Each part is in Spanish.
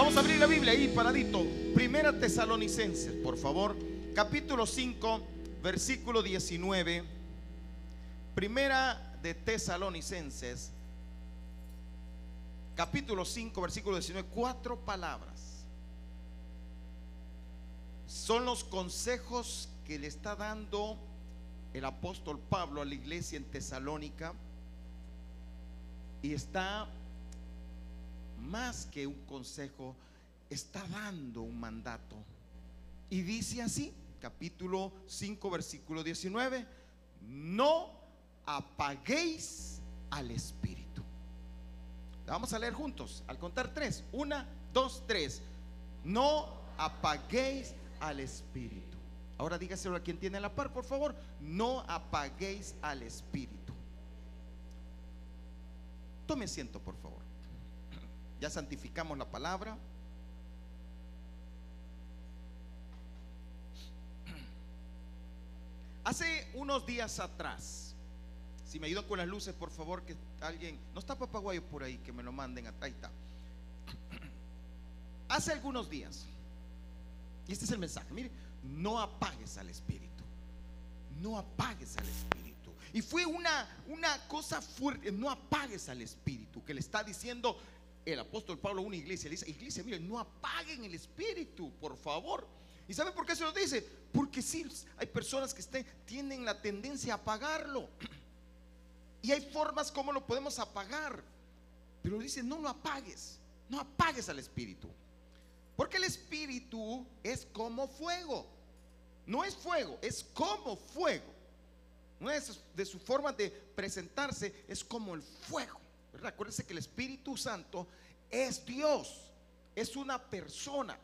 Vamos a abrir la Biblia ahí, paradito. Primera Tesalonicenses, por favor. Capítulo 5, versículo 19. Primera de Tesalonicenses, capítulo 5, versículo 19. Cuatro palabras. Son los consejos que le está dando el apóstol Pablo a la iglesia en Tesalónica. Y está más que un consejo, está dando un mandato. Y dice así, capítulo 5, versículo 19, no apaguéis al espíritu. vamos a leer juntos, al contar tres, una, dos, tres. No apaguéis al espíritu. Ahora dígaselo a quien tiene la par, por favor. No apaguéis al espíritu. Tome asiento, por favor. Ya santificamos la palabra. Hace unos días atrás, si me ayudan con las luces, por favor, que alguien, no está papaguayo por ahí, que me lo manden, ahí está. Hace algunos días, y este es el mensaje, mire, no apagues al Espíritu, no apagues al Espíritu. Y fue una, una cosa fuerte, no apagues al Espíritu, que le está diciendo el apóstol Pablo a una iglesia. Le dice, iglesia, miren, no apaguen el Espíritu, por favor. ¿Y saben por qué se lo dice? Porque sí, hay personas que tienen la tendencia a apagarlo. Y hay formas como lo podemos apagar. Pero dice, no lo apagues, no apagues al Espíritu. Porque el Espíritu es como fuego. No es fuego, es como fuego. No es de su forma de presentarse, es como el fuego. Acuérdense que el Espíritu Santo es Dios, es una persona.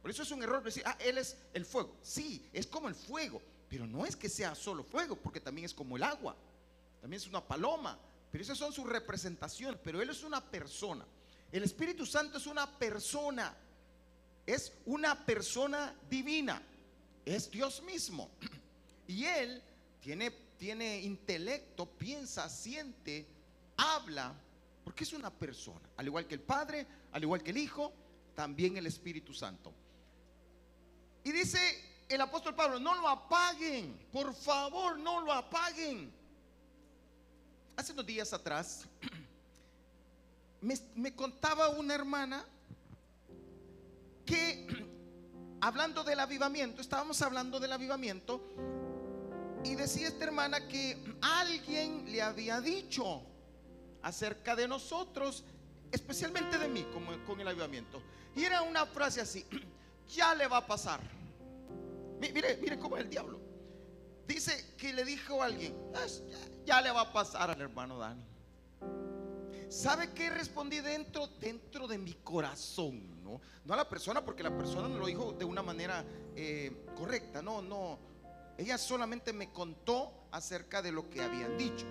Por eso es un error decir, ah, Él es el fuego. Sí, es como el fuego, pero no es que sea solo fuego, porque también es como el agua, también es una paloma, pero esas son sus representaciones, pero Él es una persona. El Espíritu Santo es una persona, es una persona divina, es Dios mismo. Y Él tiene, tiene intelecto, piensa, siente, habla, porque es una persona, al igual que el Padre, al igual que el Hijo, también el Espíritu Santo. Y dice el apóstol Pablo, no lo apaguen, por favor, no lo apaguen. Hace unos días atrás me, contaba una hermana que hablando del avivamiento, estábamos hablando del avivamiento, y decía esta hermana que alguien le había dicho, acerca de nosotros, especialmente de mí, como con el avivamiento. Y era una frase así, ya le va a pasar. Mire, mire cómo el diablo. Dice que le dijo a alguien, ya, le va a pasar al hermano Dani. ¿Sabe qué respondí dentro, dentro de mi corazón? ¿no? no a la persona, porque la persona no lo dijo de una manera eh, correcta. No, no. Ella solamente me contó acerca de lo que habían dicho.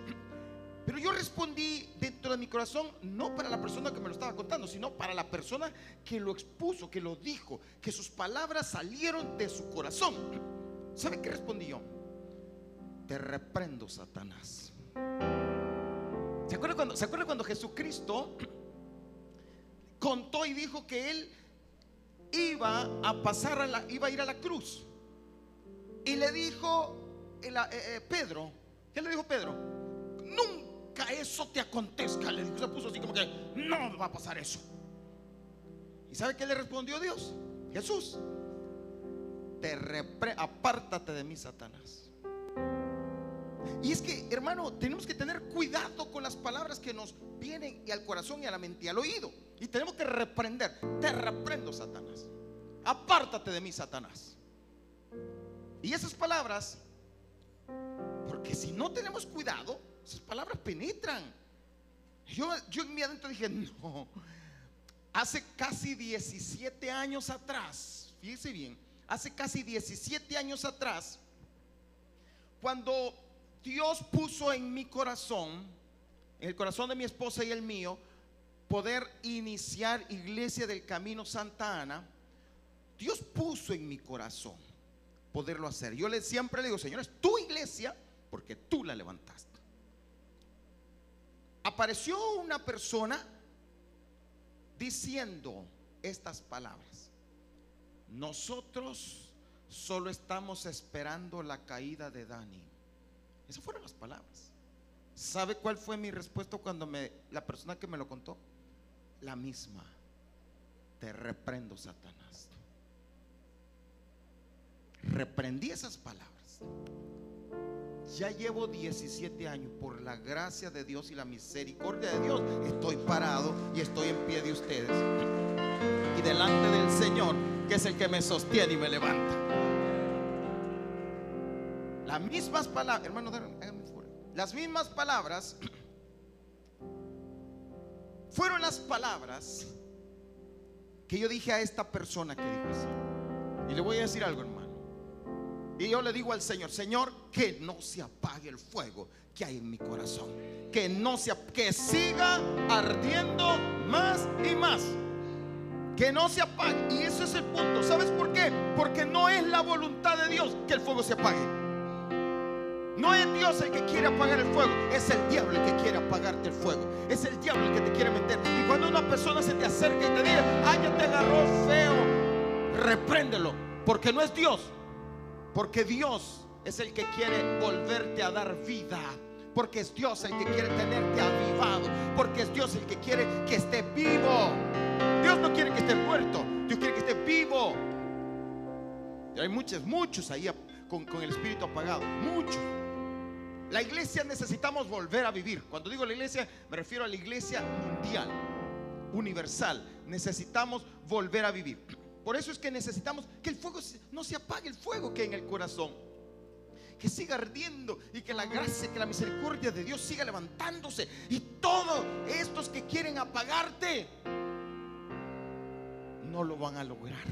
Pero yo respondí dentro de mi corazón, no para la persona que me lo estaba contando, sino para la persona que lo expuso, que lo dijo, que sus palabras salieron de su corazón. ¿Sabe qué respondí yo? Te reprendo, Satanás. ¿Se acuerda cuando, ¿se acuerda cuando Jesucristo contó y dijo que él iba a pasar a la, iba a ir a la cruz? Y le dijo eh, eh, Pedro, ¿qué le dijo Pedro? Nunca eso te acontezca. Le se puso así como que no va a pasar eso. ¿Y sabe qué le respondió Dios? Jesús, te repre apártate de mí, Satanás. Y es que, hermano, tenemos que tener cuidado con las palabras que nos vienen y al corazón y a la mente y al oído. Y tenemos que reprender. Te reprendo, Satanás. Apártate de mí, Satanás. Y esas palabras, porque si no tenemos cuidado, esas palabras penetran. Yo, yo en mi adentro dije, no. Hace casi 17 años atrás, fíjese bien, hace casi 17 años atrás, cuando Dios puso en mi corazón, en el corazón de mi esposa y el mío, poder iniciar Iglesia del Camino Santa Ana, Dios puso en mi corazón poderlo hacer. Yo le, siempre le digo, Señor, es tu iglesia porque tú la levantaste apareció una persona diciendo estas palabras. Nosotros solo estamos esperando la caída de Dani. Esas fueron las palabras. ¿Sabe cuál fue mi respuesta cuando me, la persona que me lo contó? La misma. Te reprendo, Satanás. Reprendí esas palabras. Ya llevo 17 años, por la gracia de Dios y la misericordia de Dios, estoy parado y estoy en pie de ustedes. Y delante del Señor, que es el que me sostiene y me levanta. Las mismas palabras, hermano, las mismas palabras fueron las palabras que yo dije a esta persona que dijo así. Y le voy a decir algo, hermano. Y yo le digo al Señor, Señor, que no se apague el fuego que hay en mi corazón. Que no se que siga ardiendo más y más. Que no se apague. Y ese es el punto. ¿Sabes por qué? Porque no es la voluntad de Dios que el fuego se apague. No es Dios el que quiere apagar el fuego, es el diablo el que quiere apagarte el fuego. Es el diablo el que te quiere meter. Y cuando una persona se te acerca y te dice, ay, ya te agarró feo, repréndelo, porque no es Dios, porque Dios es el que quiere volverte a dar vida. Porque es Dios el que quiere tenerte avivado. Porque es Dios el que quiere que esté vivo. Dios no quiere que esté muerto. Dios quiere que esté vivo. Y hay muchos, muchos ahí con, con el espíritu apagado. Muchos. La iglesia necesitamos volver a vivir. Cuando digo la iglesia, me refiero a la iglesia mundial, universal. Necesitamos volver a vivir. Por eso es que necesitamos que el fuego no se apague el fuego que hay en el corazón. Que siga ardiendo y que la gracia, que la misericordia de Dios siga levantándose. Y todos estos que quieren apagarte no lo van a lograr.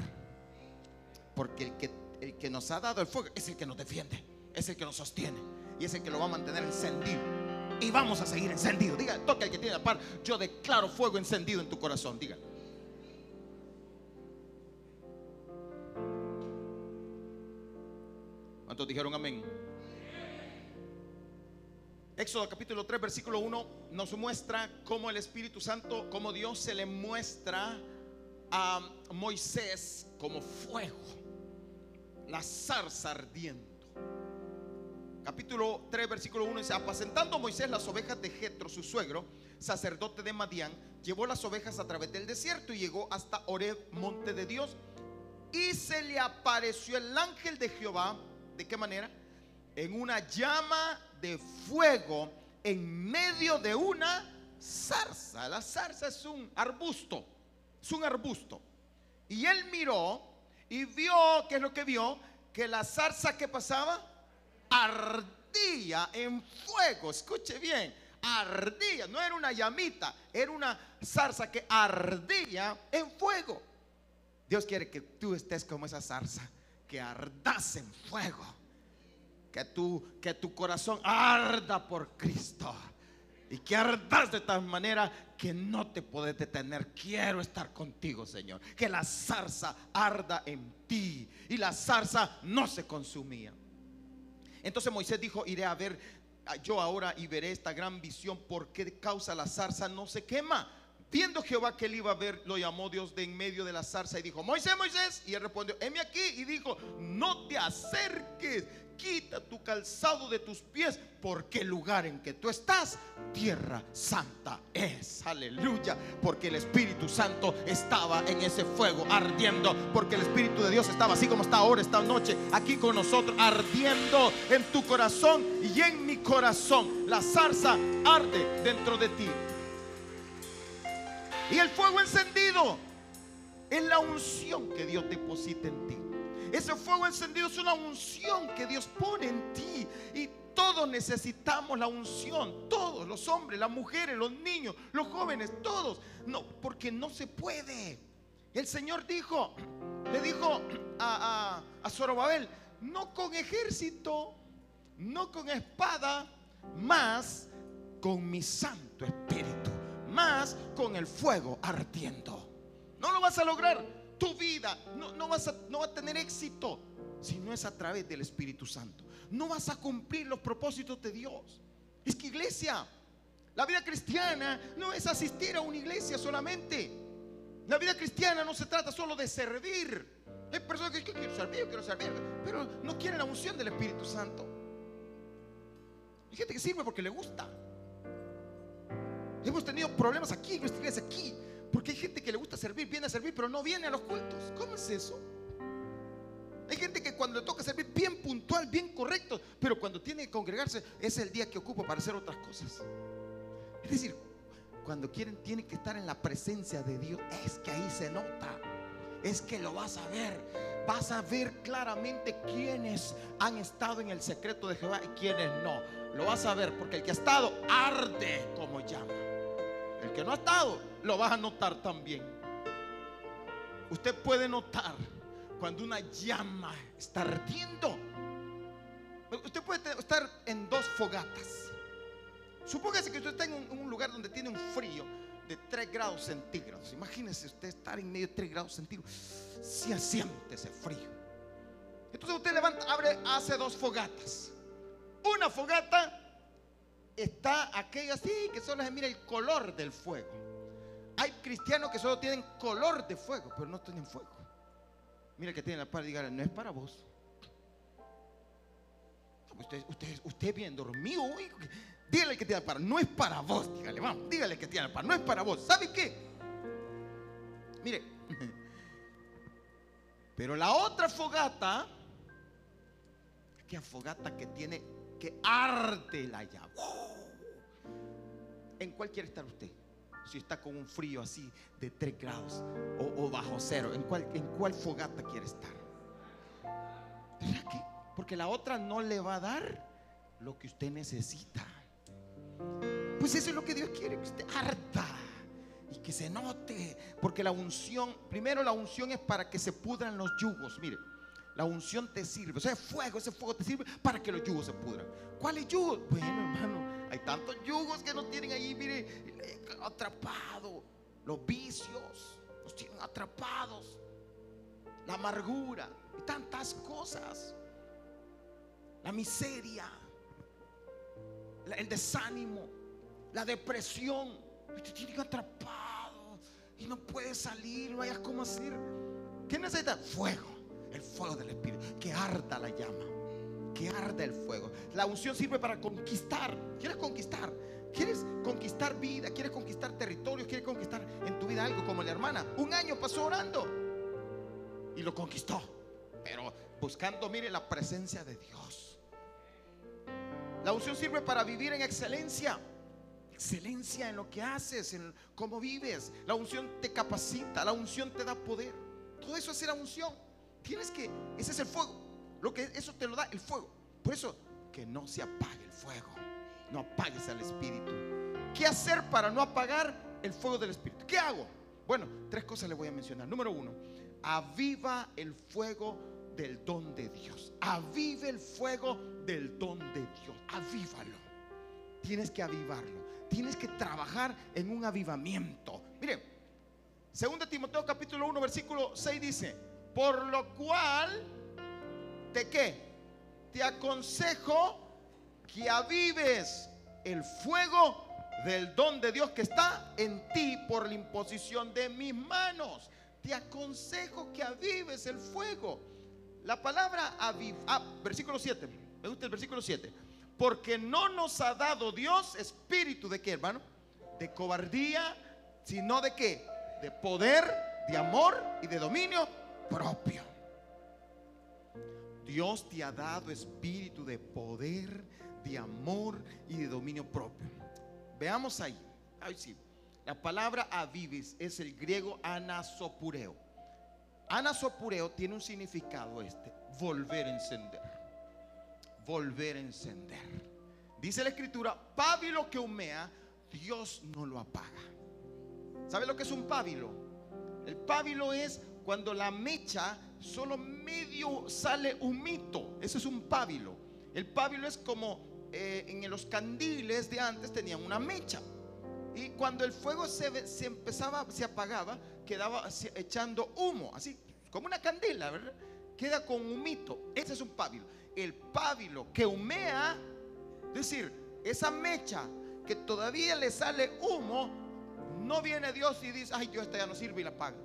Porque el que, el que nos ha dado el fuego es el que nos defiende, es el que nos sostiene y es el que lo va a mantener encendido. Y vamos a seguir encendido. Diga, toca el que tiene la par. Yo declaro fuego encendido en tu corazón. Diga. ¿Cuántos dijeron amén? Éxodo capítulo 3, versículo 1 nos muestra cómo el Espíritu Santo, cómo Dios se le muestra a Moisés como fuego, la zarza ardiendo. Capítulo 3, versículo 1 dice, apacentando Moisés las ovejas de Jetro, su suegro, sacerdote de Madián, llevó las ovejas a través del desierto y llegó hasta Oreb, monte de Dios, y se le apareció el ángel de Jehová ¿De qué manera? En una llama de fuego en medio de una zarza. La zarza es un arbusto, es un arbusto. Y él miró y vio, ¿qué es lo que vio? Que la zarza que pasaba ardía en fuego. Escuche bien, ardía, no era una llamita, era una zarza que ardía en fuego. Dios quiere que tú estés como esa zarza que ardas en fuego. Que tu, que tu corazón arda por Cristo. Y que ardas de tal manera que no te puedes detener. Quiero estar contigo, Señor. Que la zarza arda en ti. Y la zarza no se consumía. Entonces Moisés dijo, iré a ver yo ahora y veré esta gran visión. ¿Por qué causa la zarza no se quema? Viendo Jehová que él iba a ver, lo llamó Dios de en medio de la zarza y dijo, Moisés, Moisés. Y él respondió, heme aquí. Y dijo, no te acerques, quita tu calzado de tus pies, porque el lugar en que tú estás, tierra santa es. Aleluya. Porque el Espíritu Santo estaba en ese fuego ardiendo. Porque el Espíritu de Dios estaba así como está ahora, esta noche, aquí con nosotros, ardiendo en tu corazón y en mi corazón. La zarza arde dentro de ti. Y el fuego encendido es la unción que Dios deposita en ti. Ese fuego encendido es una unción que Dios pone en ti. Y todos necesitamos la unción. Todos, los hombres, las mujeres, los niños, los jóvenes, todos. No, porque no se puede. El Señor dijo, le dijo a, a, a Zorobabel, no con ejército, no con espada, más con mi Santo Espíritu más con el fuego ardiendo. No lo vas a lograr. Tu vida no, vas a, no va a tener éxito si no es a través del Espíritu Santo. No vas a cumplir los propósitos de Dios. Es que iglesia, la vida cristiana no es asistir a una iglesia solamente. La vida cristiana no se trata solo de servir. Hay personas que quieren servir, yo quiero servir, pero no quieren la unción del Espíritu Santo. Hay gente que sirve porque le gusta. Hemos tenido problemas aquí en nuestra aquí, porque hay gente que le gusta servir, viene a servir, pero no viene a los cultos. ¿Cómo es eso? Hay gente que cuando le toca servir bien puntual, bien correcto, pero cuando tiene que congregarse es el día que ocupa para hacer otras cosas. Es decir, cuando quieren, tienen que estar en la presencia de Dios. Es que ahí se nota. Es que lo vas a ver. Vas a ver claramente quiénes han estado en el secreto de Jehová y quiénes no. Lo vas a ver porque el que ha estado arde como llama. El que no ha estado lo vas a notar también. Usted puede notar cuando una llama está ardiendo. Usted puede estar en dos fogatas. Supóngase que usted está en un, lugar donde tiene un frío de 3 grados centígrados. Imagínese usted estar en medio de 3 grados centígrados. Si siente ese frío. Entonces usted levanta, abre, hace dos fogatas. Una fogata está aquella así que solo se mira el color del fuego. Hay cristianos que solo tienen color de fuego, pero no tienen fuego. Mira que tiene la par dígale, no es para vos. Usted, usted, usted bien dormido. Dígale que tiene la par, no es para vos. Dígale, vamos, dígale que tiene la par, no es para vos. ¿Sabe qué? Mire, pero la otra fogata, aquella fogata que tiene que arde la llave. ¿En cuál quiere estar usted? si está con un frío así de 3 grados o, bajo cero, ¿en cuál, ¿en cuál fogata quiere estar? ¿Verdad que? Porque la otra no le va a dar lo que usted necesita. Pues eso es lo que Dios quiere, que usted harta y que se note. Porque la unción, primero la unción es para que se pudran los yugos. Mire, la unción te sirve, o sea, fuego, ese fuego te sirve para que los yugos se pudran. ¿Cuáles yugos? Bueno, hermano, hay tantos yugos que nos tienen ahí, mire, atrapados. Los vicios nos tienen atrapados. La amargura y tantas cosas. La miseria, el desánimo, la depresión. Te tienen atrapado y no puedes salir, no hayas cómo hacer. ¿Qué necesita? Fuego, el fuego del Espíritu, que arda la llama que arde el fuego. La unción sirve para conquistar. ¿Quieres conquistar? ¿Quieres conquistar vida? ¿Quieres conquistar territorios? ¿Quieres conquistar en tu vida algo como la hermana? Un año pasó orando y lo conquistó. Pero buscando, mire, la presencia de Dios. La unción sirve para vivir en excelencia. Excelencia en lo que haces, en cómo vives. La unción te capacita, la unción te da poder. Todo eso es la unción. Tienes que, ese es el fuego. Lo que eso te lo da el fuego. Por eso, que no se apague el fuego. No apagues al Espíritu. ¿Qué hacer para no apagar el fuego del Espíritu? ¿Qué hago? Bueno, tres cosas le voy a mencionar. Número uno, aviva el fuego del don de Dios. Aviva el fuego del don de Dios. Avívalo. Tienes que avivarlo. Tienes que trabajar en un avivamiento. Mire, 2 Timoteo capítulo 1 versículo 6 dice, por lo cual ¿De qué? Te aconsejo que avives el fuego del don de Dios que está en ti por la imposición de mis manos. Te aconsejo que avives el fuego. La palabra avivar, ah, versículo 7, me gusta el versículo 7. Porque no nos ha dado Dios espíritu de qué, hermano? De cobardía, sino de qué? De poder, de amor y de dominio propio. Dios te ha dado espíritu de poder, de amor y de dominio propio. Veamos ahí. Sí. La palabra avivis es el griego anasopureo. Anasopureo tiene un significado este, volver a encender. Volver a encender. Dice la escritura, pábilo que humea, Dios no lo apaga. ¿Sabe lo que es un pábilo? El pábilo es cuando la mecha solo medio sale un mito. Eso es un pábilo. El pábilo es como eh, en los candiles de antes tenían una mecha. Y cuando el fuego se, se empezaba, se apagaba, quedaba echando humo, así como una candela, ¿verdad? Queda con humito. Ese es un pábilo. El pábilo que humea, es decir, esa mecha que todavía le sale humo, No viene Dios y dice, ay Dios, esta ya no sirve y la apaga.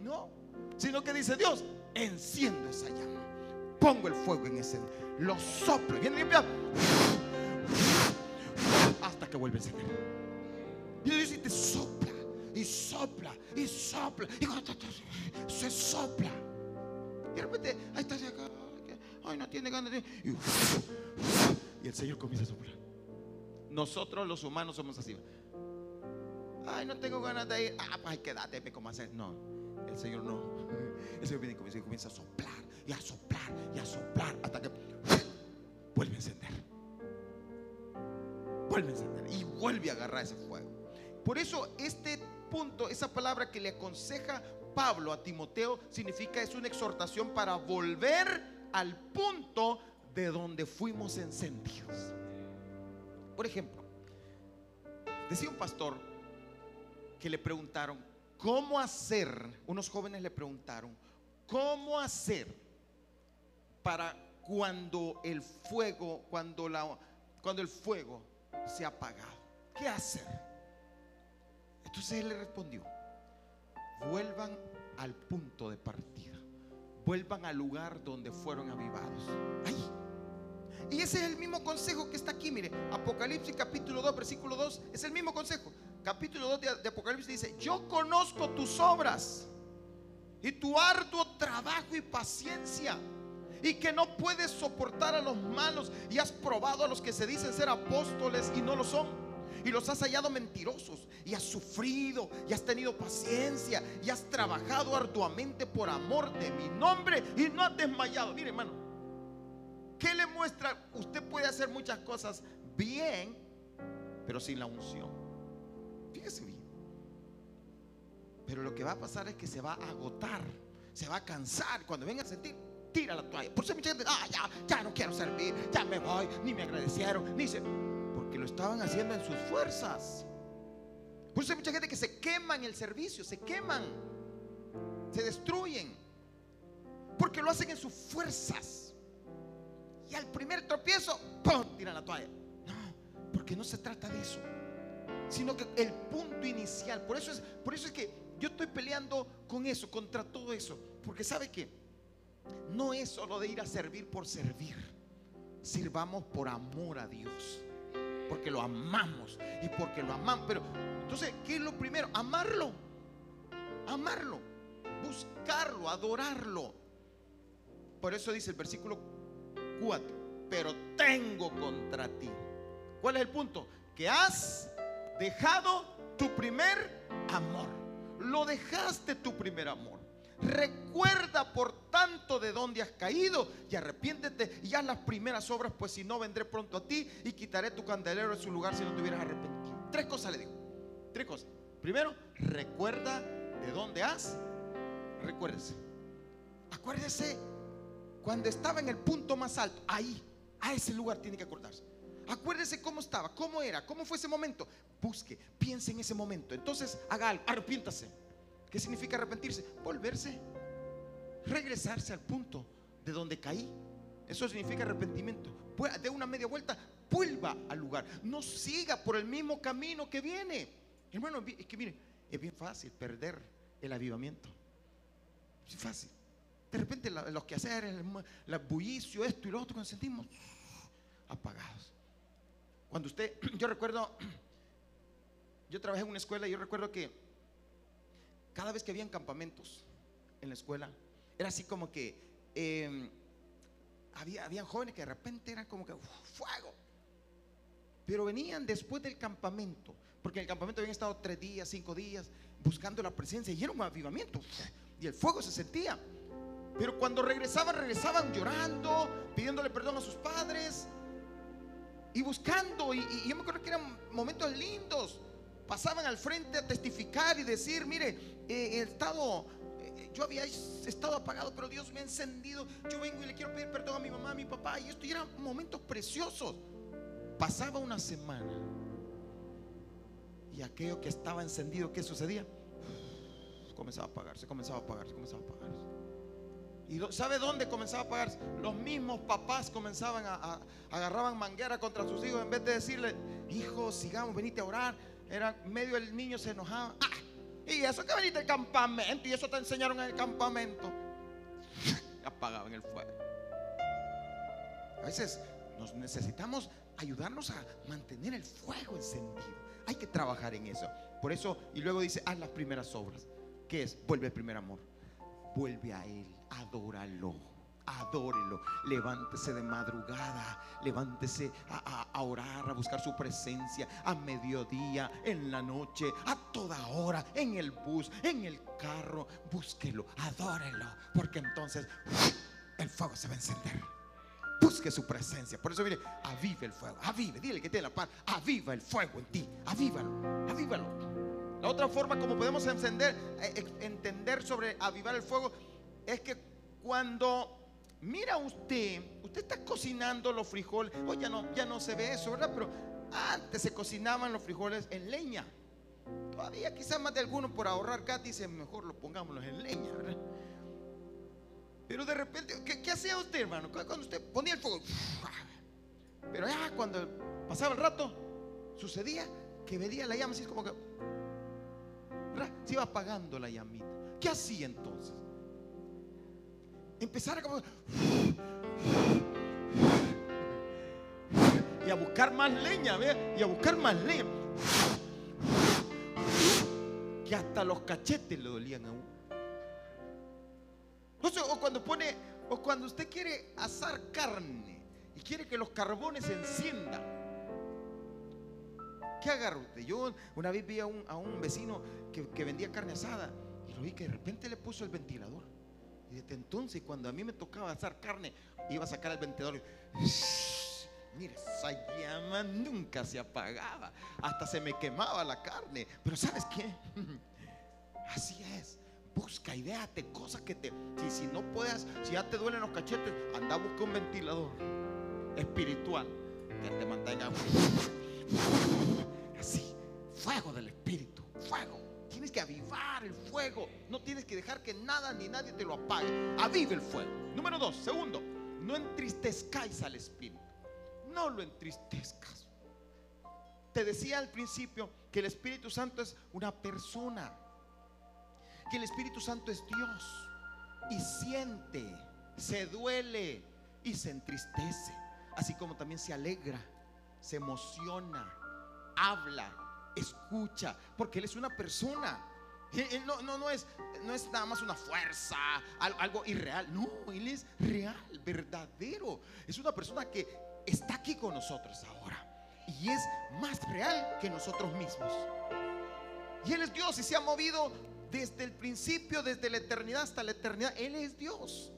No, sino que dice Dios, enciendo esa llama. Pongo el fuego en ese, lo soplo, viene limpia hasta que vuelve a encender. Y Dios dice, te sopla y sopla y sopla y cuando se sopla. Y de repente, ahí está acá, ay, no tiene ganas de. Y, y el Señor comienza a soplar. Nosotros los humanos somos así. Ay, no tengo ganas de ir. Ah, pues quédate, ¿cómo hacer? No, el Señor no. El Señor viene y comienza, a soplar y a soplar y a soplar hasta que vuelve a encender. Vuelve a encender y vuelve a agarrar ese fuego. Por eso este punto, esa palabra que le aconseja Pablo a Timoteo significa es una exhortación para volver al punto de donde fuimos encendidos. Por ejemplo, decía un pastor que le preguntaron, ¿cómo hacer? Unos jóvenes le preguntaron, ¿cómo hacer para cuando el fuego, cuando, la, cuando el fuego se ha apagado? ¿Qué hacer? Entonces él le respondió, vuelvan al punto de partida, vuelvan al lugar donde fueron avivados. Ahí. Y ese es el mismo consejo que está aquí, mire, Apocalipsis capítulo 2, versículo 2, es el mismo consejo. Capítulo 2 de, de Apocalipsis dice, yo conozco tus obras y tu arduo trabajo y paciencia y que no puedes soportar a los malos y has probado a los que se dicen ser apóstoles y no lo son y los has hallado mentirosos y has sufrido y has tenido paciencia y has trabajado arduamente por amor de mi nombre y no has desmayado. Mire, hermano, ¿qué le muestra? Usted puede hacer muchas cosas bien, pero sin la unción. Fíjese. Pero lo que va a pasar es que se va a agotar, se va a cansar. Cuando venga a sentir, tira la toalla. Por eso mucha gente, ah, ya, ya no quiero servir, ya me voy, ni me agradecieron, ni porque lo estaban haciendo en sus fuerzas. Por eso hay mucha gente que se quema en el servicio, se queman, se destruyen, porque lo hacen en sus fuerzas. Y al primer tropiezo, ¡pum! tiran la toalla. No, porque no se trata de eso, sino que el punto inicial. Por eso es, por eso es que yo estoy peleando con eso, contra todo eso, porque sabe que no es solo de ir a servir por servir. Sirvamos por amor a Dios porque lo amamos y porque lo amamos. Pero entonces, ¿qué es lo primero? Amarlo. Amarlo. Buscarlo, adorarlo. Por eso dice el versículo 4. Pero tengo contra ti. ¿Cuál es el punto? Que has dejado tu primer amor. Lo dejaste tu primer amor. Recuerda por tanto de dónde has caído y arrepiéntete y haz las primeras obras, pues si no vendré pronto a ti y quitaré tu candelero de su lugar si no te hubieras arrepentido. Tres cosas le digo. Tres cosas. Primero, recuerda de dónde has. Recuérdese. Acuérdese cuando estaba en el punto más alto. Ahí, a ese lugar tiene que acordarse. Acuérdese cómo estaba, cómo era, cómo fue ese momento. Busque, piense en ese momento. Entonces, haga algo, arrepiéntase. ¿Qué significa arrepentirse? Volverse, regresarse al punto de donde caí. Eso significa arrepentimiento. De una media vuelta, vuelva al lugar. No siga por el mismo camino que viene. Hermano, es que mire, es bien fácil perder el avivamiento. Es fácil. De repente los quehaceres, el, bullicio, esto y lo otro, nos sentimos apagados. Cuando usted, yo recuerdo, yo trabajé en una escuela y yo recuerdo que cada vez que habían campamentos en la escuela, era así como que em, había, habían jóvenes que de repente eran como que fuego. Pero venían después del campamento, porque en el campamento habían estado tres días, cinco días, buscando la presencia y era un avivamiento. Y el fuego se sentía. Pero cuando regresaban, regresaban llorando, pidiéndole perdón a sus padres y buscando. Y, yo me acuerdo que eran momentos lindos pasaban al frente a testificar y decir, mire, eh, he estado, eh, yo había estado apagado, pero Dios me ha encendido. Yo vengo y le quiero pedir perdón a mi mamá, a mi papá. Y esto y eran momentos preciosos. Pasaba una semana y aquello que estaba encendido, ¿qué sucedía? Comenzaba a apagarse, comenzaba a apagarse, comenzaba a apagarse. ¿Y sabe dónde comenzaba a apagarse? Los mismos papás comenzaban a, agarraban manguera contra sus hijos en vez de decirle, hijo, sigamos, venite a orar era medio el niño se enojaba. Ah, y eso que veniste del campamento, y eso te enseñaron en el campamento. Apagaban el fuego. A veces nos necesitamos ayudarnos a mantener el fuego encendido. Hay que trabajar en eso. Por eso, y luego dice, haz las primeras obras. ¿Qué es? Vuelve al primer amor. Vuelve a Él, adóralo, adórelo. Levántese de madrugada, levántese a, orar, a buscar su presencia, a mediodía, en la noche, a toda hora, en el bus, en el carro. Búsquelo, adórelo, porque entonces el fuego se va a encender. Busque su presencia. Por eso mire, avive el fuego, avive. Dile que tiene la paz, aviva el fuego en ti, avívalo, avívalo. La otra forma como podemos encender, eh, entender sobre avivar el fuego es que cuando mira usted, usted está cocinando los frijoles, hoy ya no, ya no se ve eso, ¿verdad? Pero antes se cocinaban los frijoles en leña. Todavía quizás más de algunos por ahorrar acá dice mejor lo pongámoslos en leña, ¿verdad? Pero de repente, ¿qué, hacía usted, hermano? Cuando usted ponía el fuego, pero ya cuando pasaba el rato, sucedía que veía la llama así como que se iba apagando la llamita. ¿Qué hacía entonces? Empezar a como y a buscar más leña, ¿ve? Y a buscar más leña. Que hasta los cachetes le dolían a uno. O cuando pone, o cuando usted quiere asar carne y quiere que los carbones se enciendan. ¿Qué agarra usted? Yo una vez vi a un, a un vecino que, vendía carne asada y lo vi que de repente le puso el ventilador. Y desde entonces, cuando a mí me tocaba asar carne, iba a sacar el ventilador. Y, mire, esa llama nunca se apagaba. Hasta se me quemaba la carne. Pero ¿sabes qué? Así es. Busca y cosas que te. Si, si no puedes, si ya te duelen los cachetes, anda a buscar un ventilador espiritual que te mantenga así. Fuego del espíritu, fuego. Tienes que avivar el fuego. No tienes que dejar que nada ni nadie te lo apague. Avive el fuego. Número dos, segundo, no entristezcáis al espíritu. No lo entristezcas. Te decía al principio que el Espíritu Santo es una persona que el Espíritu Santo es Dios y siente, se duele y se entristece, así como también se alegra, se emociona, habla, escucha, porque Él es una persona. Él no, no, no, es, no es nada más una fuerza, algo irreal. No, Él es real, verdadero. Es una persona que está aquí con nosotros ahora. Y es más real que nosotros mismos. Y Él es Dios y se ha movido desde el principio, desde la eternidad hasta la eternidad. Él es Dios.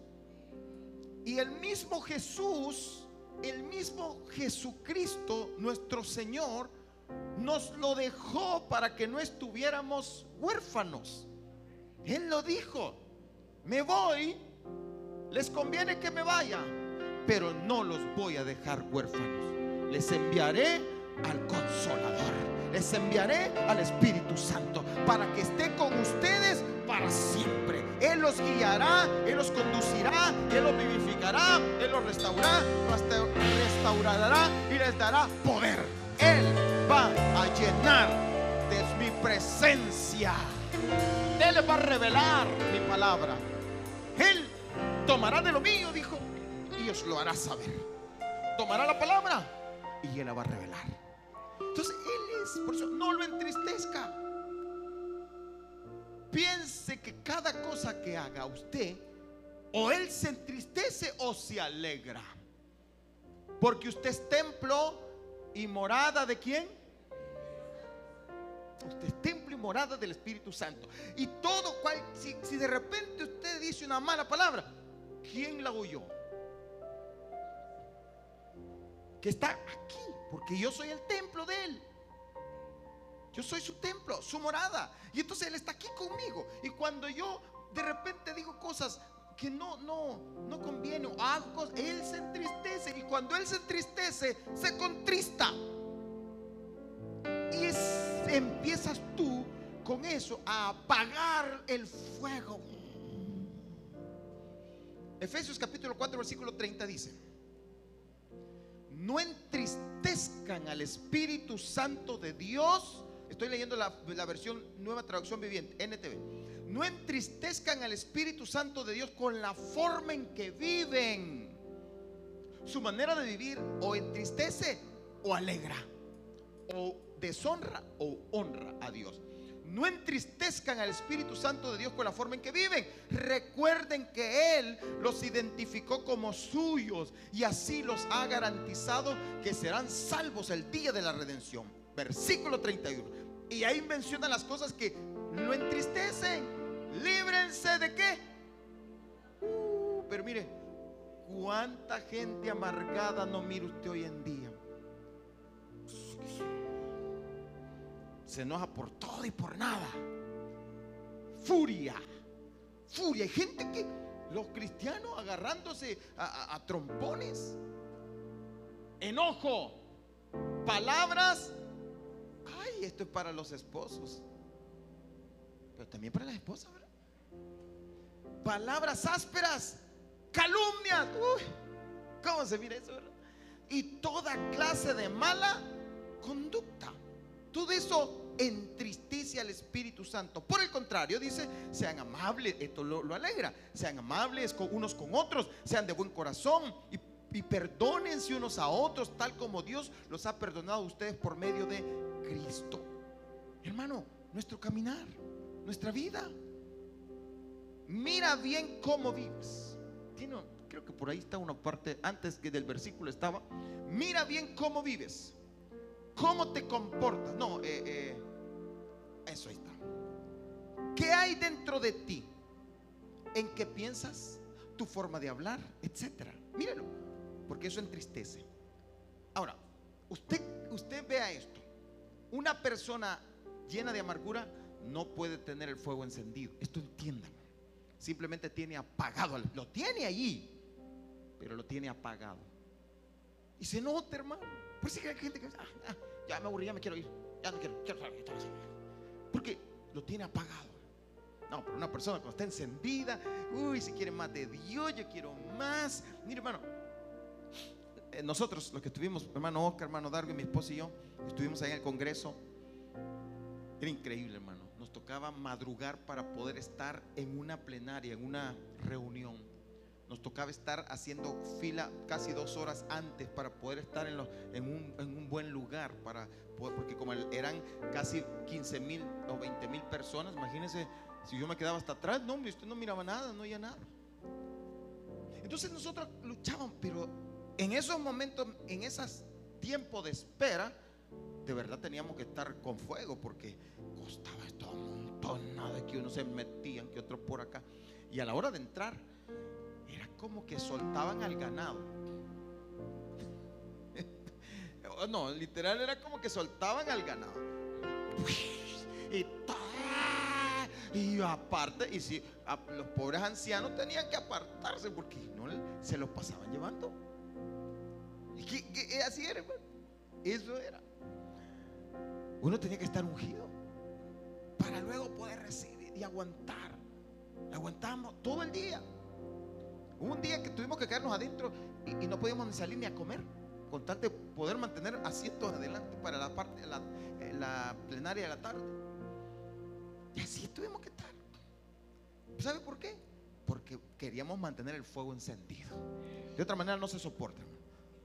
Y el mismo Jesús, el mismo Jesucristo, nuestro Señor, nos lo dejó para que no estuviéramos huérfanos. Él lo dijo, me voy, les conviene que me vaya, pero no los voy a dejar huérfanos. Les enviaré al consolador les enviaré al Espíritu Santo para que esté con ustedes para siempre. Él los guiará, Él los conducirá, Él los vivificará, Él los restaurará, restaurará y les dará poder. Él va a llenar de mi presencia. Él va a revelar mi palabra. Él tomará de lo mío, dijo, y os lo hará saber. Tomará la palabra y Él la va a revelar. Entonces Él es, por eso no lo entristezca. Piense que cada cosa que haga usted, o Él se entristece o se alegra. Porque usted es templo y morada de quién? Usted es templo y morada del Espíritu Santo. Y todo cual, si, de repente usted dice una mala palabra, ¿quién la oyó? Que está aquí porque yo soy el templo de Él. Yo soy su templo, su morada. Y entonces Él está aquí conmigo. Y cuando yo de repente digo cosas que no, no, no conviene hago cosas, Él se entristece. Y cuando Él se entristece, se contrista. Empiezas tú con eso a apagar el fuego. Efesios capítulo 4, versículo 30 dice no entristezcan al Espíritu Santo de Dios Estoy leyendo la, la versión nueva traducción viviente, NTV. No entristezcan al Espíritu Santo de Dios con la forma en que viven. Su manera de vivir o entristece o alegra, o deshonra o honra a Dios. No entristezcan al Espíritu Santo de Dios con la forma en que viven. Recuerden que Él los identificó como suyos y así los ha garantizado que serán salvos el día de la redención. Versículo 31. Y ahí menciona las cosas que lo entristecen. Líbrense de qué. Uh, pero mire, cuánta gente amargada no mira usted hoy en día. Se enoja por todo y por nada. Furia, furia. Hay gente que, los cristianos agarrándose a, trompones. Enojo, palabras. Ay, esto es para los esposos. Pero también para las esposas, ¿verdad? Palabras ásperas, calumnias. Uy, ¿Cómo se mira eso? Y toda clase de mala conducta. Todo eso entristece al Espíritu Santo. Por el contrario, dice, sean amables, esto lo, alegra, sean amables unos con otros, sean de buen corazón y, y perdónense unos a otros, tal como Dios los ha perdonado a ustedes por medio de Cristo. Hermano, nuestro caminar, nuestra vida. Mira bien cómo vives. creo que por ahí está una parte, antes que del versículo estaba, mira bien cómo vives ¿Cómo te comportas? No, eh, eh, eso ahí está. ¿Qué hay dentro de ti? ¿En qué piensas? Tu forma de hablar, etcétera. Míralo, porque eso entristece. Ahora, usted, usted vea esto. Una persona llena de amargura no puede tener el fuego encendido. Esto entiendan. Simplemente tiene apagado. Lo tiene allí, pero lo tiene apagado. Y se nota, hermano. Por si hay gente que ah, ah, ya me aburrí, ya me quiero ir. Ya no quiero, quiero. Porque lo tiene apagado. No, pero una persona cuando está encendida, uy, si quiere más de Dios, yo quiero más. Mire, hermano, eh, nosotros, los que estuvimos, hermano Oscar, hermano Dargo, mi esposo y yo, estuvimos ahí en el Congreso. Era increíble, hermano. Nos tocaba madrugar para poder estar en una plenaria, en una reunión nos tocaba estar haciendo fila casi dos horas antes para poder estar en, un, buen lugar, para porque como eran casi 15 mil o 20 mil personas, imagínense si yo me quedaba hasta atrás, no, hombre, usted no miraba nada, no oía nada. Entonces nosotros luchábamos, pero en esos momentos, en esos tiempos de espera, de verdad teníamos que estar con fuego porque costaba esto un montón, nada que uno se metían, que otros por acá. Y a la hora de entrar, como que soltaban al ganado. no, literal era como que soltaban al ganado. Y, y aparte, y si los pobres ancianos tenían que apartarse porque no se los pasaban llevando. Y que, así era, Eso era. Uno tenía que estar ungido para luego poder recibir y aguantar. Aguantamos todo el día. Un día que tuvimos que quedarnos adentro y, no podíamos ni salir ni a comer, con tal de poder mantener asientos adelante para la parte eh, la plenaria de la tarde. Y así tuvimos que estar. ¿Sabe por qué? Porque queríamos mantener el fuego encendido. De otra manera no se soporta.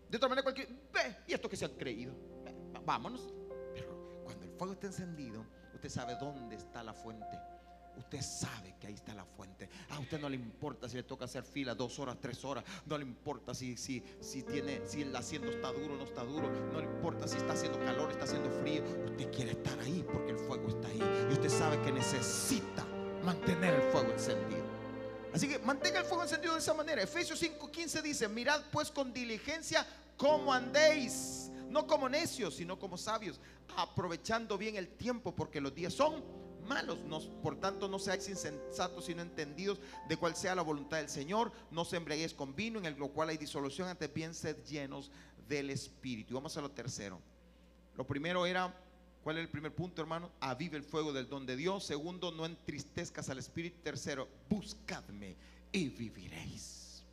De otra manera cualquier, ve, y esto que se ha creído. vámonos. Pero cuando el fuego está encendido, usted sabe dónde está la fuente Usted sabe que ahí está la fuente. A usted no le importa si le toca hacer fila dos horas, tres horas. No le importa si, si, si, tiene, si el asiento está duro o no está duro. No le importa si está haciendo calor, está haciendo frío. Usted quiere estar ahí porque el fuego está ahí. Y usted sabe que necesita mantener el fuego encendido. Así que mantenga el fuego encendido de esa manera. Efesios 5:15 dice, mirad pues con diligencia cómo andéis. No como necios, sino como sabios. Aprovechando bien el tiempo porque los días son malos. por tanto, no seáis insensatos, sino entendidos de cuál sea la voluntad del Señor. No se embriaguéis con vino, en el cual hay disolución, antes bien sed llenos del Espíritu. Vamos a lo tercero. Lo primero era, ¿cuál es el primer punto, hermano? Avive el fuego del don de Dios. Segundo, no entristezcas al Espíritu. Tercero, buscadme y viviréis.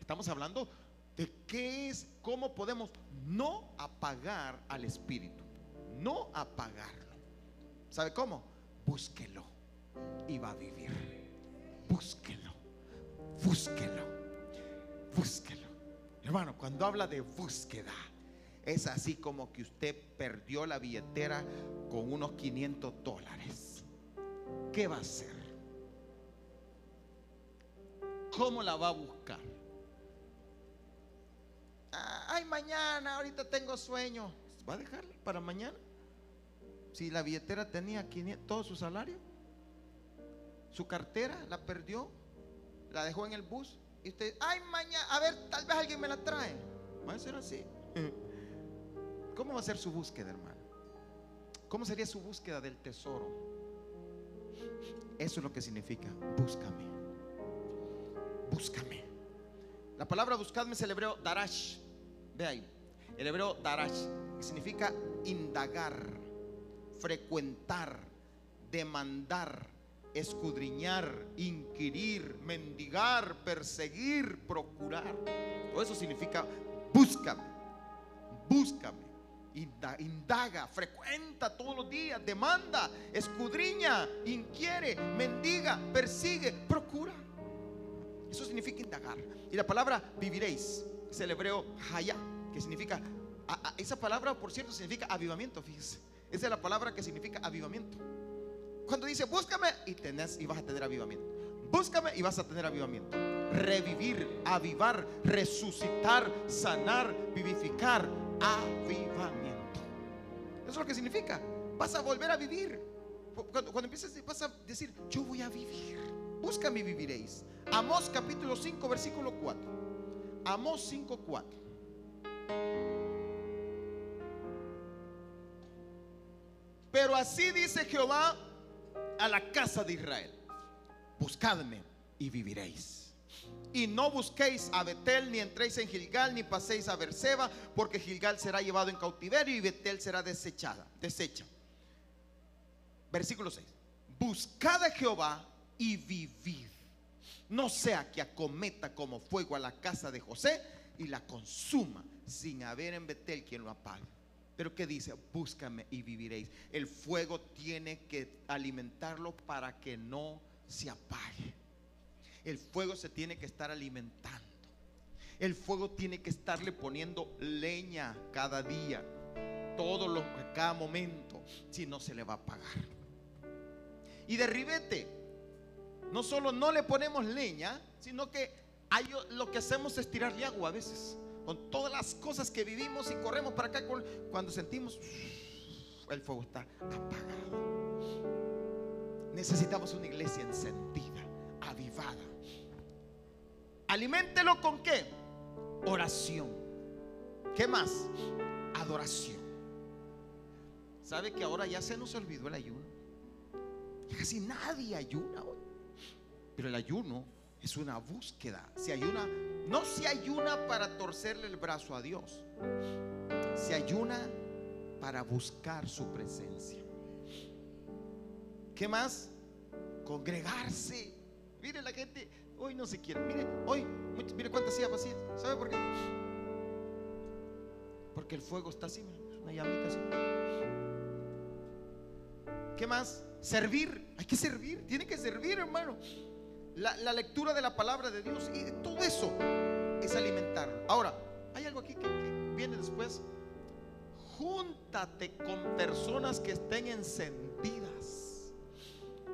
Estamos hablando de qué es, cómo podemos no apagar al Espíritu. No apagarlo. ¿Sabe cómo? Búsquelo y va a vivir. Búsquelo, búsquelo, búsquelo. Hermano, cuando habla de búsqueda, es así como que usted perdió la billetera con unos 500 dólares. ¿Qué va a hacer? ¿Cómo la va a buscar? Ah, ay, mañana, ahorita tengo sueño. ¿Va a dejarla para mañana? Si la billetera tenía todo su salario, su cartera la perdió, la dejó en el bus y usted, ay, mañana, a ver, tal vez alguien me la trae. Va a ser así. ¿Cómo va a ser su búsqueda, hermano? ¿Cómo sería su búsqueda del tesoro? Eso es lo que significa, búscame. Búscame. La palabra buscadme es el hebreo darash. Ve ahí. El hebreo darash significa indagar, frecuentar, demandar, escudriñar, inquirir, mendigar, perseguir, procurar. Todo eso significa búscame, búscame, indaga, frecuenta todos los días, demanda, escudriña, inquiere, mendiga, persigue, procura. Eso significa indagar. Y la palabra viviréis es el hebreo haya, que significa, esa palabra por cierto significa avivamiento, fíjese. Esa es la palabra que significa avivamiento. Cuando dice búscame y tenés y vas a tener avivamiento. Búscame y vas a tener avivamiento. Revivir, avivar, resucitar, sanar, vivificar, avivamiento. Eso es lo que significa. Vas a volver a vivir. Cuando, cuando empieces vas a decir, yo voy a vivir. Búscame y viviréis. Amós capítulo 5, versículo 4. Amós 5, 4. Pero así dice Jehová a la casa de Israel. Buscadme y viviréis. Y no busquéis a Betel, ni entréis en Gilgal, ni paséis a Berseba, porque Gilgal será llevado en cautiverio y Betel será desechada, desecha. Versículo 6. Buscad a Jehová y vivid. No sea que acometa como fuego a la casa de José y la consuma sin haber en Betel quien lo apague. Pero ¿qué dice? Búscame y viviréis. El fuego tiene que alimentarlo para que no se apague. El fuego se tiene que estar alimentando. El fuego tiene que estarle poniendo leña cada día, todo lo, cada momento, si no se le va a apagar. Y derribete, no solo no le ponemos leña, sino que lo que hacemos es tirarle agua a veces. Con todas las cosas que vivimos y corremos para acá, cuando sentimos el fuego está apagado. Necesitamos una iglesia encendida, avivada. Aliméntelo con qué? Oración. ¿Qué más? Adoración. ¿Sabe que ahora ya se nos olvidó el ayuno? Casi nadie ayuna hoy. Pero el ayuno es una búsqueda. Se ayuna, no se ayuna para torcerle el brazo a Dios. Se ayuna para buscar su presencia. ¿Qué más? Congregarse. Mire la gente, hoy no se quiere. Mire, hoy, mire cuántas sillas vacías. ¿Sabe por qué? Porque el fuego está así, una llamita así. ¿Qué más? Servir. Hay que servir. Tiene que servir, hermano la, lectura de la palabra de Dios y todo eso es alimentarlo. Ahora, hay algo aquí que, que viene después. Júntate con personas que estén encendidas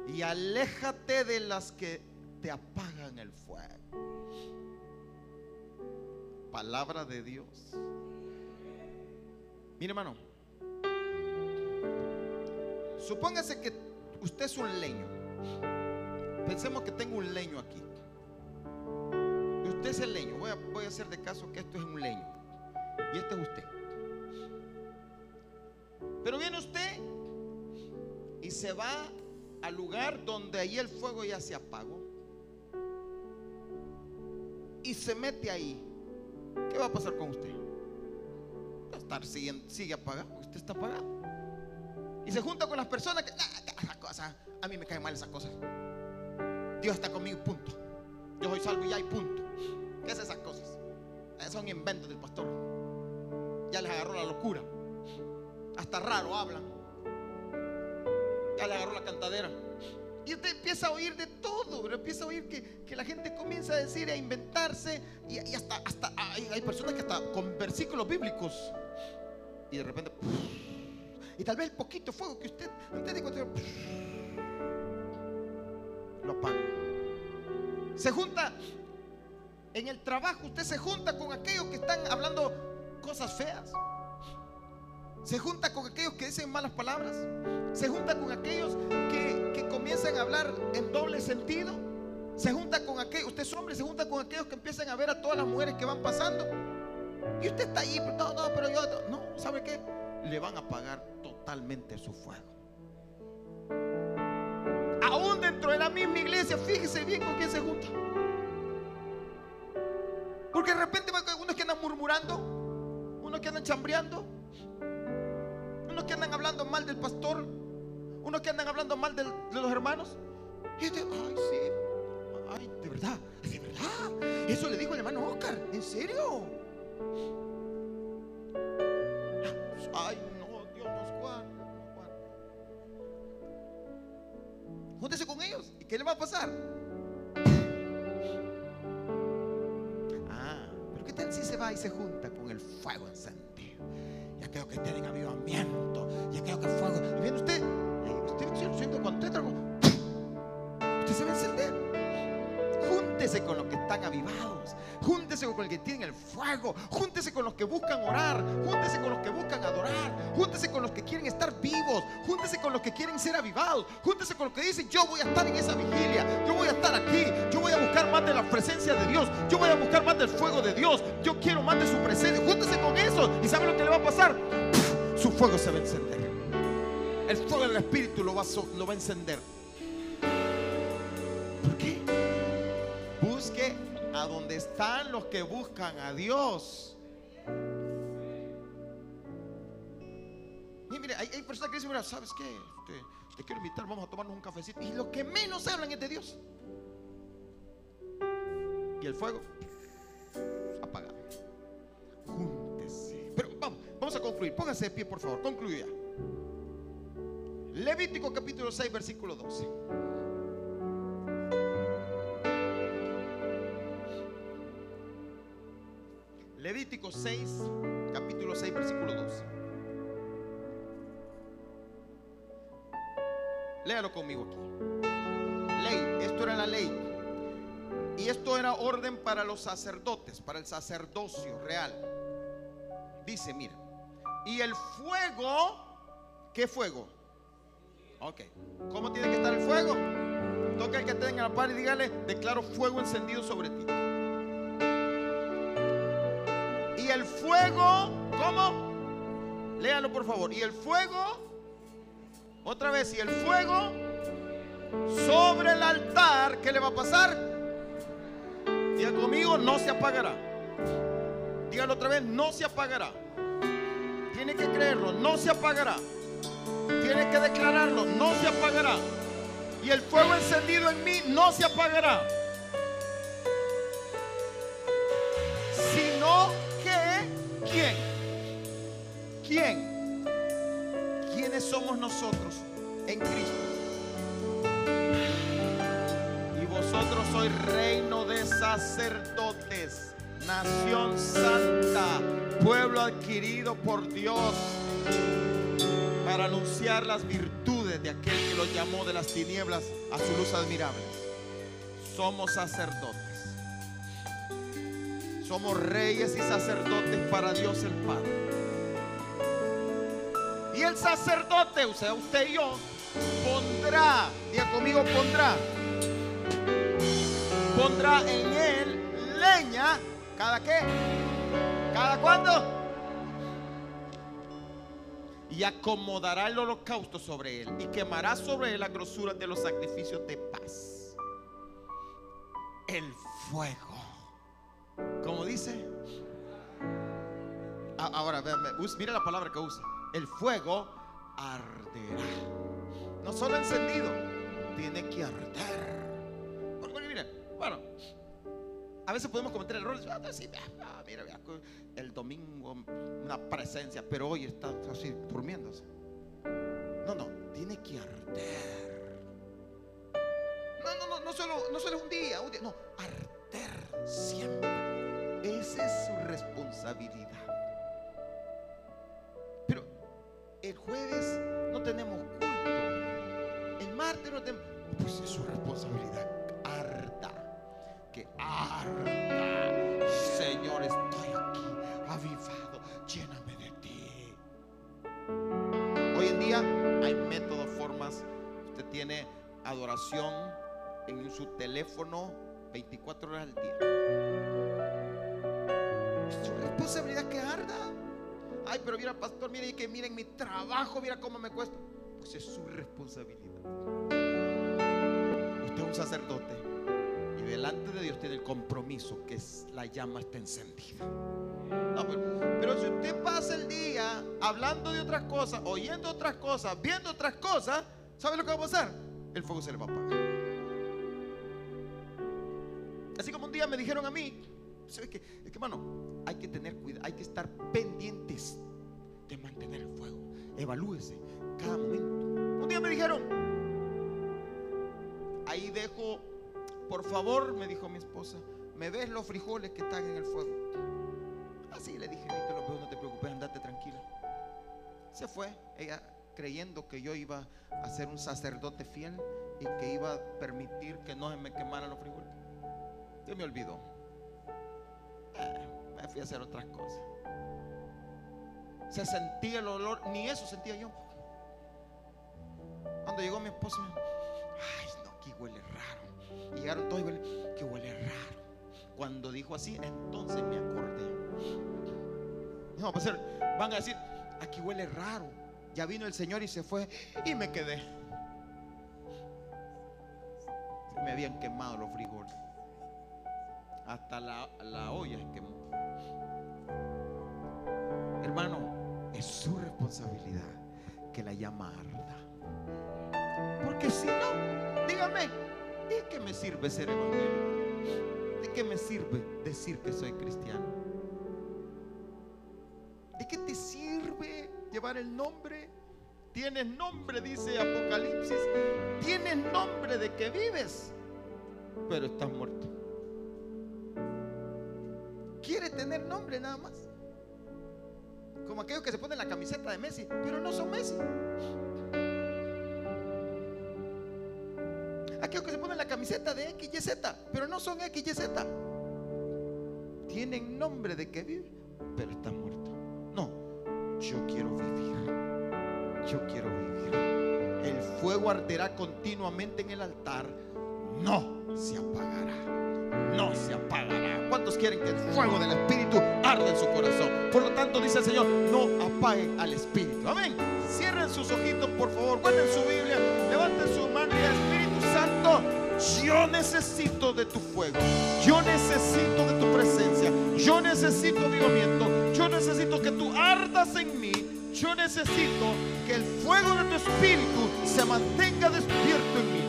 y aléjate de las que te apagan el fuego. Palabra de Dios. Mire, hermano. Supóngase que usted es un leño. Pensemos que tengo un leño aquí. Y usted es el leño. Voy a, voy a hacer de caso que esto es un leño. Y este es usted. Pero viene usted y se va al lugar donde ahí el fuego ya se apagó. Y se mete ahí. ¿Qué va a pasar con usted? Va a estar siguiendo, sigue apagado. Usted está apagado. Y se junta con las personas que. a mí me caen mal esas cosas. Dios está conmigo, punto. Yo soy salvo y ya, y punto. ¿Qué es esas cosas? son inventos del pastor. Ya les agarró la locura. Hasta raro hablan. ya le agarró la cantadera. Y usted empieza a oír de todo, pero empieza a oír que, la gente comienza a decir, a inventarse, y, hasta, hasta hay, hay personas que hasta con versículos bíblicos, y de repente, y tal vez el poquito fuego que usted, usted dice, lo apaga. Se junta en el trabajo, usted se junta con aquellos que están hablando cosas feas. Se junta con aquellos que dicen malas palabras. Se junta con aquellos que, que comienzan a hablar en doble sentido. Se junta con aquellos, usted es hombre, se junta con aquellos que empiezan a ver a todas las mujeres que van pasando. Y usted está ahí, no, no, pero yo, no, ¿sabe qué? Le van a apagar totalmente su fuego. Iglesia, fíjese bien con quién se junta. Porque de repente unos que andan murmurando, unos que andan chambreando, unos que andan hablando mal del pastor, unos que andan hablando mal de los hermanos. Y este, ay, sí, ay, de verdad, de verdad. Eso le dijo el hermano Oscar, ¿en serio? Ay, no, Júntese con ellos. ¿Y qué le va a pasar? Ah, pero ¿qué tal si se va y se junta con el fuego encendido? Ya creo que tienen avivamiento. Ya creo que fuego. Y viene usted, usted siendo contento. Usted se va a encender. Júntese con los que están avivados. Júntese con los que tienen el fuego. Júntese con los que buscan orar. Júntese con los que buscan adorar. Júntese con los que quieren estar vivos. Júntese con los que quieren ser avivados. Júntese con los que dicen, yo voy a estar en esa vigilia. Yo voy a estar aquí. Yo voy a buscar más de la presencia de Dios. Yo voy a buscar más del fuego de Dios. Yo quiero más de su presencia. Júntese con eso. ¿Y sabe lo que le va a pasar? Su fuego se va a encender. El fuego del Espíritu lo va a encender. ¿Por qué? Busque a donde están los que buscan a Dios. Y mire, hay, personas que dicen, mira, ¿sabes qué? Este, te quiero invitar, vamos a tomarnos un cafecito. Y lo que menos hablan es de Dios. Y el fuego apagado. Júntese. Pero vamos, vamos a concluir. Póngase de pie, por favor. Concluya. Levítico capítulo 6, versículo 12. Levítico 6, capítulo 6, versículo 12. Léalo conmigo aquí. Ley, esto era la ley. Y esto era orden para los sacerdotes, para el sacerdocio real. Dice, mira, y el fuego, ¿qué fuego? Ok, ¿cómo tiene que estar el fuego? Toca el que tenga la par y dígale, declaro fuego encendido sobre ti. Fuego, ¿cómo? Léalo por favor. Y el fuego, otra vez, y el fuego sobre el altar, ¿qué le va a pasar? Diga conmigo, no se apagará. Dígalo otra vez, no se apagará. Tiene que creerlo, no se apagará. Tiene que declararlo, no se apagará. Y el fuego encendido en mí no se apagará. Nosotros en Cristo? Y vosotros sois reino de sacerdotes, nación santa, pueblo adquirido por Dios para anunciar las virtudes de aquel que los llamó de las tinieblas a su luz admirable. Somos sacerdotes. Somos reyes y sacerdotes para Dios el Padre. El sacerdote, o sea, usted y yo, pondrá, diga conmigo, pondrá, pondrá en él leña, ¿cada qué? ¿Cada cuándo? y acomodará el holocausto sobre él y quemará sobre él la grosura de los sacrificios de paz. El fuego. Como dice? Ahora, mira la palabra que usa. El fuego arderá. No solo encendido, tiene que arder. Porque, mira, bueno, a veces podemos cometer errores. Ah, ah, vea, el domingo una presencia, pero hoy está así durmiéndose. No, no. tiene que arder. No, no, no, no solo, no solo un día, un día, no, arder siempre. Esa es su responsabilidad. El jueves no tenemos culto. El martes no tenemos. Pues es su responsabilidad. Arda. Que arda. Señor, estoy aquí. Avivado. Lléname de ti. Hoy en día hay métodos, formas. Usted tiene adoración en su teléfono 24 horas al día. Es su responsabilidad que arda. Ay, pero mira, pastor, mire que miren mi trabajo, mira cómo me cuesta. Pues es su responsabilidad. Usted es un sacerdote y delante de Dios tiene el compromiso que es, la llama está encendida. Pero, pero si usted pasa el día hablando de otras cosas, oyendo otras cosas, viendo otras cosas, ¿sabe lo que va a pasar? El fuego se le va a apagar. Así como un día me dijeron a mí, ¿sabes qué? Es que, hermano, hay que tener cuidado, hay que estar pendientes de mantener el fuego. Evalúese cada momento. Un día me dijeron, ahí dejo, por favor, me dijo mi esposa, ¿me ves los frijoles que están en el fuego? Así le dije, te los veo, no te preocupes, andate tranquila. Se fue, ella creyendo que yo iba a ser un sacerdote fiel y que iba a permitir que no se me quemaran los frijoles. Se me olvidó. Eh, fui a hacer otras cosas. Se sentía el olor, ni eso sentía yo. Cuando llegó mi esposa, ay, no, aquí huele raro. Y llegaron todos y huele, que huele raro. Cuando dijo así, entonces me acordé. No, pues, van a decir, aquí huele raro. Ya vino el Señor y se fue y me quedé. Me habían quemado los frijoles. Hasta la, la olla quemó. Hermano, es su responsabilidad que la llama arda. Porque si no, dígame, ¿de qué me sirve ser evangélico? ¿De qué me sirve decir que soy cristiano? ¿De qué te sirve llevar el nombre? Tienes nombre, dice Apocalipsis. Tienes nombre de que vives, pero estás muerto. Quiere tener nombre nada más. Como aquellos que se ponen la camiseta de Messi, pero no son Messi. Aquellos que se ponen la camiseta de XYZ, pero no son XYZ. Tienen nombre de que viven, pero están muertos. No, yo quiero vivir. Yo quiero vivir. El fuego arderá continuamente en el altar. No se apagará no se apagará. ¿Cuántos quieren que el fuego del Espíritu arde en su corazón? Por lo tanto, dice el Señor, no apaguen al Espíritu. Amén. Cierren sus ojitos, por favor. Guarden su Biblia. Levanten su mano y Espíritu Santo. Yo necesito de tu fuego. Yo necesito de tu presencia. Yo necesito avivamiento. Yo necesito que tú ardas en mí. Yo necesito que el fuego de tu espíritu se mantenga despierto en mí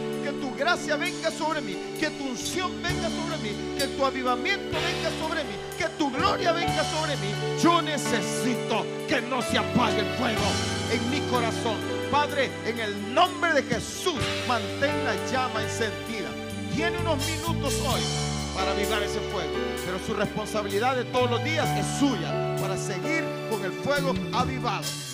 gracia venga sobre mí, que tu unción venga sobre mí, que tu avivamiento venga sobre mí, que tu gloria venga sobre mí. Yo necesito que no se apague el fuego en mi corazón. Padre, en el nombre de Jesús, mantén la llama encendida. Tiene unos minutos hoy para avivar ese fuego, pero su responsabilidad de todos los días es suya para seguir con el fuego avivado.